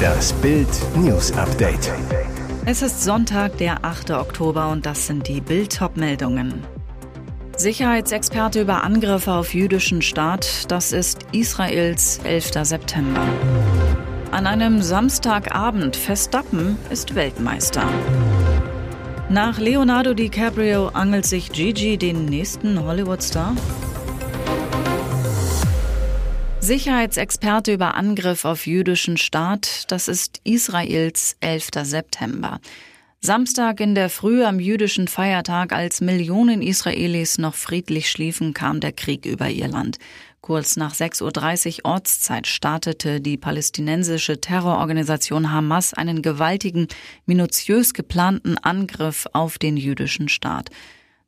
Das Bild News Update. Es ist Sonntag, der 8. Oktober und das sind die Bild meldungen Sicherheitsexperte über Angriffe auf jüdischen Staat, das ist Israels 11. September. An einem Samstagabend Verstappen ist Weltmeister. Nach Leonardo DiCaprio angelt sich Gigi den nächsten Hollywood-Star? Sicherheitsexperte über Angriff auf jüdischen Staat, das ist Israels 11. September. Samstag in der Früh am jüdischen Feiertag, als Millionen Israelis noch friedlich schliefen, kam der Krieg über ihr Land. Kurz nach 6.30 Uhr Ortszeit startete die palästinensische Terrororganisation Hamas einen gewaltigen, minutiös geplanten Angriff auf den jüdischen Staat.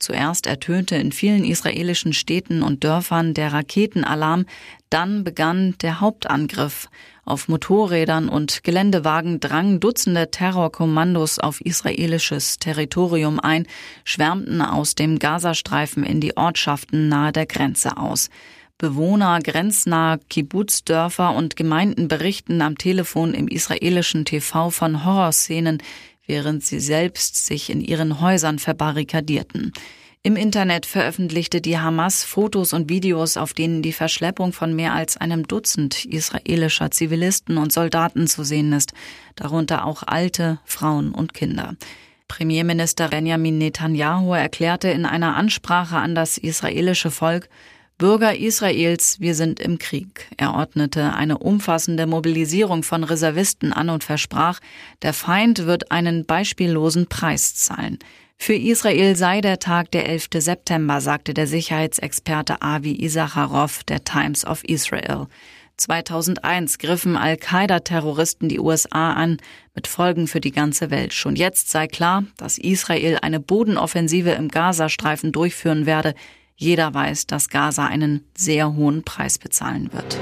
Zuerst ertönte in vielen israelischen Städten und Dörfern der Raketenalarm, dann begann der Hauptangriff. Auf Motorrädern und Geländewagen drangen Dutzende Terrorkommandos auf israelisches Territorium ein, schwärmten aus dem Gazastreifen in die Ortschaften nahe der Grenze aus. Bewohner grenznaher Kibbutzdörfer und Gemeinden berichten am Telefon im israelischen TV von Horrorszenen, während sie selbst sich in ihren Häusern verbarrikadierten. Im Internet veröffentlichte die Hamas Fotos und Videos, auf denen die Verschleppung von mehr als einem Dutzend israelischer Zivilisten und Soldaten zu sehen ist, darunter auch alte, Frauen und Kinder. Premierminister Benjamin Netanyahu erklärte in einer Ansprache an das israelische Volk, Bürger Israels, wir sind im Krieg. Er ordnete eine umfassende Mobilisierung von Reservisten an und versprach, der Feind wird einen beispiellosen Preis zahlen. Für Israel sei der Tag der 11. September, sagte der Sicherheitsexperte Avi Isacharov der Times of Israel. 2001 griffen Al-Qaida-Terroristen die USA an, mit Folgen für die ganze Welt. Schon jetzt sei klar, dass Israel eine Bodenoffensive im Gazastreifen durchführen werde, jeder weiß, dass Gaza einen sehr hohen Preis bezahlen wird.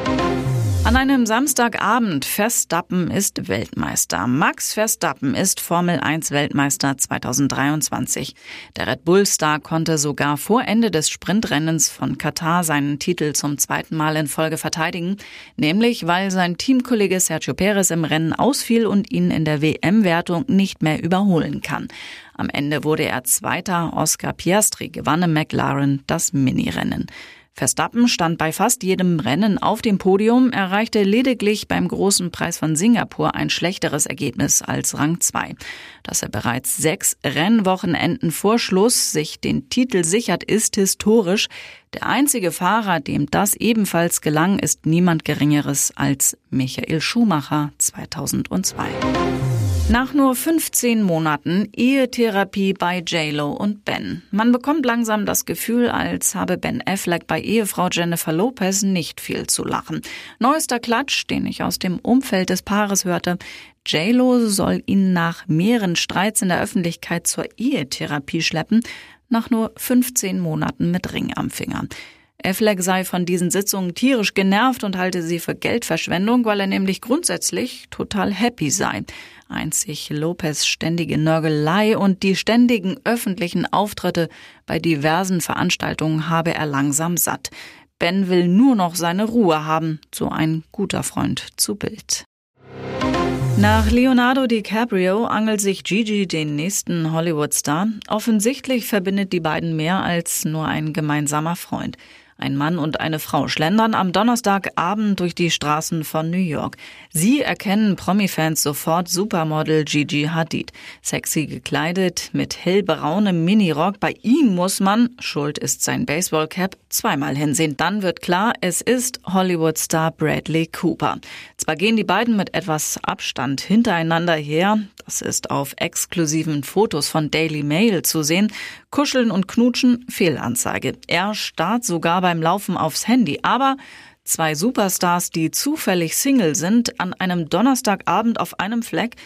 An einem Samstagabend Verstappen ist Weltmeister. Max Verstappen ist Formel 1 Weltmeister 2023. Der Red Bull Star konnte sogar vor Ende des Sprintrennens von Katar seinen Titel zum zweiten Mal in Folge verteidigen, nämlich weil sein Teamkollege Sergio Perez im Rennen ausfiel und ihn in der WM-Wertung nicht mehr überholen kann. Am Ende wurde er Zweiter. Oscar Piastri gewann im McLaren das Minirennen. Verstappen stand bei fast jedem Rennen auf dem Podium, erreichte lediglich beim großen Preis von Singapur ein schlechteres Ergebnis als Rang 2. Dass er bereits sechs Rennwochenenden vor Schluss sich den Titel sichert, ist historisch. Der einzige Fahrer, dem das ebenfalls gelang, ist niemand Geringeres als Michael Schumacher 2002. Nach nur 15 Monaten Ehetherapie bei JLo und Ben. Man bekommt langsam das Gefühl, als habe Ben Affleck bei Ehefrau Jennifer Lopez nicht viel zu lachen. Neuester Klatsch, den ich aus dem Umfeld des Paares hörte. JLo soll ihn nach mehreren Streits in der Öffentlichkeit zur Ehetherapie schleppen, nach nur 15 Monaten mit Ring am Finger. Affleck sei von diesen Sitzungen tierisch genervt und halte sie für Geldverschwendung, weil er nämlich grundsätzlich total happy sei. Einzig Lopez ständige Nörgelei und die ständigen öffentlichen Auftritte bei diversen Veranstaltungen habe er langsam satt. Ben will nur noch seine Ruhe haben, so ein guter Freund zu Bild. Nach Leonardo DiCaprio angelt sich Gigi den nächsten Hollywood-Star. Offensichtlich verbindet die beiden mehr als nur ein gemeinsamer Freund. Ein Mann und eine Frau schlendern am Donnerstagabend durch die Straßen von New York. Sie erkennen Promi-Fans sofort Supermodel Gigi Hadid. Sexy gekleidet, mit hellbraunem Minirock. Bei ihm muss man, schuld ist sein Baseballcap, zweimal hinsehen. Dann wird klar, es ist Hollywood-Star Bradley Cooper. Zwar gehen die beiden mit etwas Abstand hintereinander her, das ist auf exklusiven Fotos von Daily Mail zu sehen, kuscheln und knutschen, Fehlanzeige. Er starrt sogar beim Laufen aufs Handy, aber Zwei Superstars, die zufällig Single sind, an einem Donnerstagabend auf einem Fleck,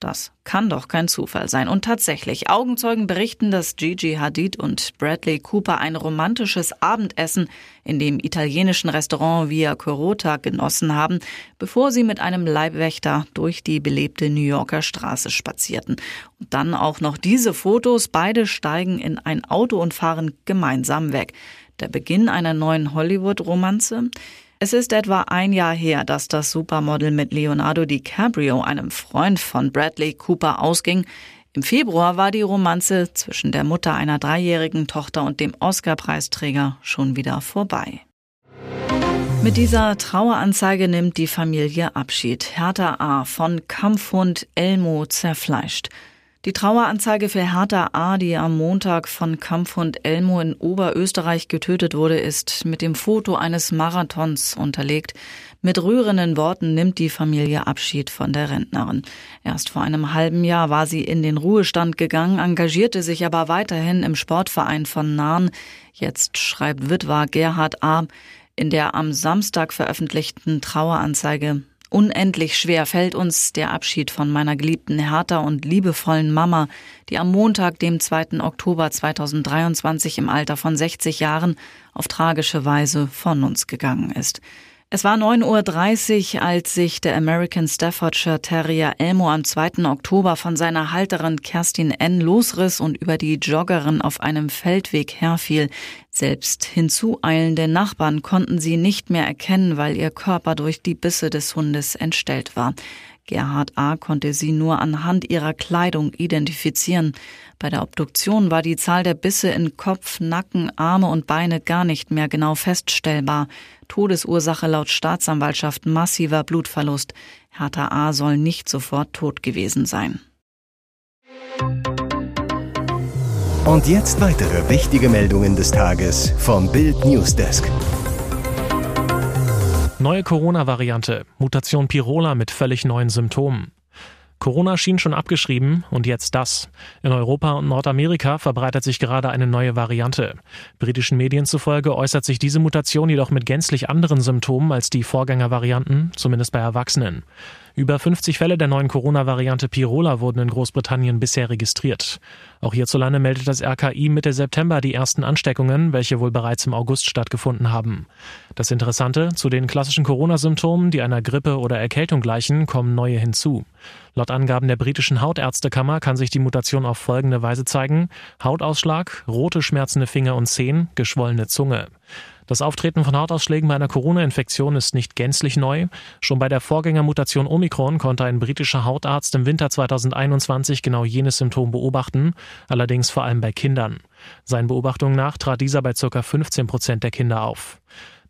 das kann doch kein Zufall sein. Und tatsächlich, Augenzeugen berichten, dass Gigi Hadid und Bradley Cooper ein romantisches Abendessen in dem italienischen Restaurant Via Corota genossen haben, bevor sie mit einem Leibwächter durch die belebte New Yorker Straße spazierten. Und dann auch noch diese Fotos. Beide steigen in ein Auto und fahren gemeinsam weg. Der Beginn einer neuen Hollywood-Romanze? Es ist etwa ein Jahr her, dass das Supermodel mit Leonardo DiCaprio, einem Freund von Bradley Cooper, ausging. Im Februar war die Romanze zwischen der Mutter einer dreijährigen Tochter und dem Oscar-Preisträger schon wieder vorbei. Mit dieser Traueranzeige nimmt die Familie Abschied. Hertha A. von Kampfhund Elmo zerfleischt. Die Traueranzeige für Hertha A., die am Montag von Kampfhund Elmo in Oberösterreich getötet wurde, ist mit dem Foto eines Marathons unterlegt. Mit rührenden Worten nimmt die Familie Abschied von der Rentnerin. Erst vor einem halben Jahr war sie in den Ruhestand gegangen, engagierte sich aber weiterhin im Sportverein von Nahen. Jetzt schreibt Witwer Gerhard A. in der am Samstag veröffentlichten Traueranzeige Unendlich schwer fällt uns der Abschied von meiner geliebten Hertha und liebevollen Mama, die am Montag, dem 2. Oktober 2023 im Alter von 60 Jahren auf tragische Weise von uns gegangen ist. Es war 9.30 Uhr, als sich der American Staffordshire Terrier Elmo am 2. Oktober von seiner Halterin Kerstin N. losriss und über die Joggerin auf einem Feldweg herfiel. Selbst hinzueilende Nachbarn konnten sie nicht mehr erkennen, weil ihr Körper durch die Bisse des Hundes entstellt war. Gerhard A. konnte sie nur anhand ihrer Kleidung identifizieren. Bei der Obduktion war die Zahl der Bisse in Kopf, Nacken, Arme und Beine gar nicht mehr genau feststellbar. Todesursache laut Staatsanwaltschaft massiver Blutverlust. Hertha A. soll nicht sofort tot gewesen sein. Und jetzt weitere wichtige Meldungen des Tages vom Bild Newsdesk. Neue Corona-Variante, Mutation Pirola mit völlig neuen Symptomen. Corona schien schon abgeschrieben und jetzt das. In Europa und Nordamerika verbreitet sich gerade eine neue Variante. Britischen Medien zufolge äußert sich diese Mutation jedoch mit gänzlich anderen Symptomen als die Vorgängervarianten, zumindest bei Erwachsenen. Über 50 Fälle der neuen Corona-Variante Pirola wurden in Großbritannien bisher registriert. Auch hierzulande meldet das RKI Mitte September die ersten Ansteckungen, welche wohl bereits im August stattgefunden haben. Das Interessante, zu den klassischen Corona-Symptomen, die einer Grippe oder Erkältung gleichen, kommen neue hinzu. Laut Angaben der britischen Hautärztekammer kann sich die Mutation auf folgende Weise zeigen. Hautausschlag, rote schmerzende Finger und Zehen, geschwollene Zunge. Das Auftreten von Hautausschlägen bei einer Corona-Infektion ist nicht gänzlich neu. Schon bei der Vorgängermutation Omikron konnte ein britischer Hautarzt im Winter 2021 genau jenes Symptom beobachten, allerdings vor allem bei Kindern. Seinen Beobachtungen nach trat dieser bei ca. 15 Prozent der Kinder auf.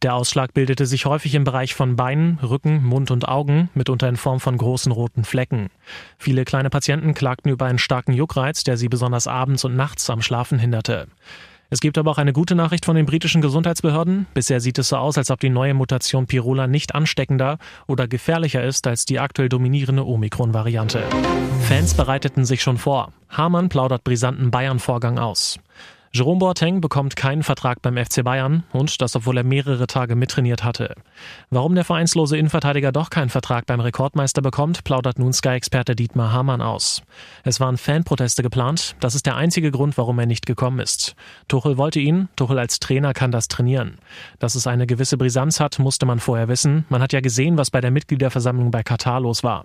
Der Ausschlag bildete sich häufig im Bereich von Beinen, Rücken, Mund und Augen, mitunter in Form von großen roten Flecken. Viele kleine Patienten klagten über einen starken Juckreiz, der sie besonders abends und nachts am Schlafen hinderte. Es gibt aber auch eine gute Nachricht von den britischen Gesundheitsbehörden. Bisher sieht es so aus, als ob die neue Mutation Pirola nicht ansteckender oder gefährlicher ist als die aktuell dominierende Omikron-Variante. Fans bereiteten sich schon vor. Hamann plaudert brisanten Bayern-Vorgang aus. Jerome Boateng bekommt keinen Vertrag beim FC Bayern und das, obwohl er mehrere Tage mittrainiert hatte. Warum der vereinslose Innenverteidiger doch keinen Vertrag beim Rekordmeister bekommt, plaudert nun Sky-Experte Dietmar Hamann aus. Es waren Fanproteste geplant, das ist der einzige Grund, warum er nicht gekommen ist. Tuchel wollte ihn, Tuchel als Trainer kann das trainieren. Dass es eine gewisse Brisanz hat, musste man vorher wissen. Man hat ja gesehen, was bei der Mitgliederversammlung bei Katar los war.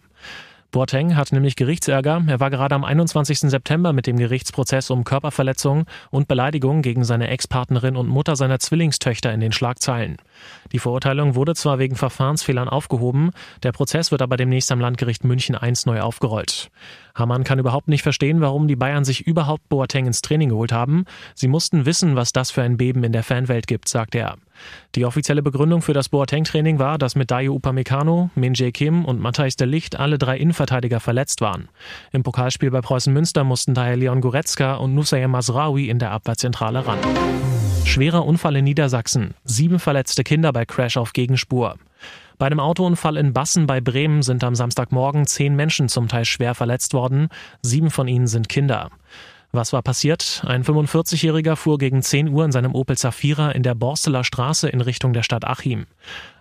Boateng hat nämlich Gerichtsärger. Er war gerade am 21. September mit dem Gerichtsprozess um Körperverletzung und Beleidigung gegen seine Ex-Partnerin und Mutter seiner Zwillingstöchter in den Schlagzeilen. Die Verurteilung wurde zwar wegen Verfahrensfehlern aufgehoben, der Prozess wird aber demnächst am Landgericht München I neu aufgerollt. Hamann kann überhaupt nicht verstehen, warum die Bayern sich überhaupt Boateng ins Training geholt haben. Sie mussten wissen, was das für ein Beben in der Fanwelt gibt, sagte er. Die offizielle Begründung für das Boateng-Training war, dass mit Dayo Upamecano, Min Jae Kim und Matthijs de Licht alle drei Innenverteidiger verletzt waren. Im Pokalspiel bei Preußen Münster mussten daher Leon Goretzka und Nusayem Masraoui in der Abwehrzentrale ran. Schwerer Unfall in Niedersachsen. Sieben verletzte Kinder bei Crash auf Gegenspur. Bei einem Autounfall in Bassen bei Bremen sind am Samstagmorgen zehn Menschen zum Teil schwer verletzt worden. Sieben von ihnen sind Kinder. Was war passiert? Ein 45-Jähriger fuhr gegen 10 Uhr in seinem Opel Zafira in der Borsteler Straße in Richtung der Stadt Achim.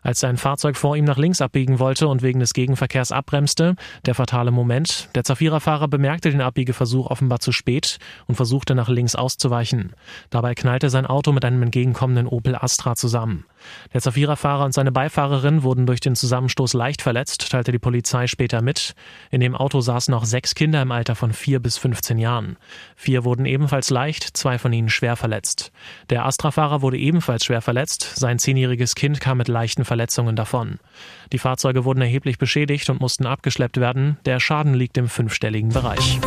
Als sein Fahrzeug vor ihm nach links abbiegen wollte und wegen des Gegenverkehrs abbremste, der fatale Moment, der Zafira-Fahrer bemerkte den Abbiegeversuch offenbar zu spät und versuchte nach links auszuweichen. Dabei knallte sein Auto mit einem entgegenkommenden Opel Astra zusammen. Der Zafira-Fahrer und seine Beifahrerin wurden durch den Zusammenstoß leicht verletzt, teilte die Polizei später mit. In dem Auto saßen noch sechs Kinder im Alter von vier bis 15 Jahren. Vier wurden ebenfalls leicht, zwei von ihnen schwer verletzt. Der Astra-Fahrer wurde ebenfalls schwer verletzt. Sein zehnjähriges Kind kam mit leichten Verletzungen davon. Die Fahrzeuge wurden erheblich beschädigt und mussten abgeschleppt werden. Der Schaden liegt im fünfstelligen Bereich.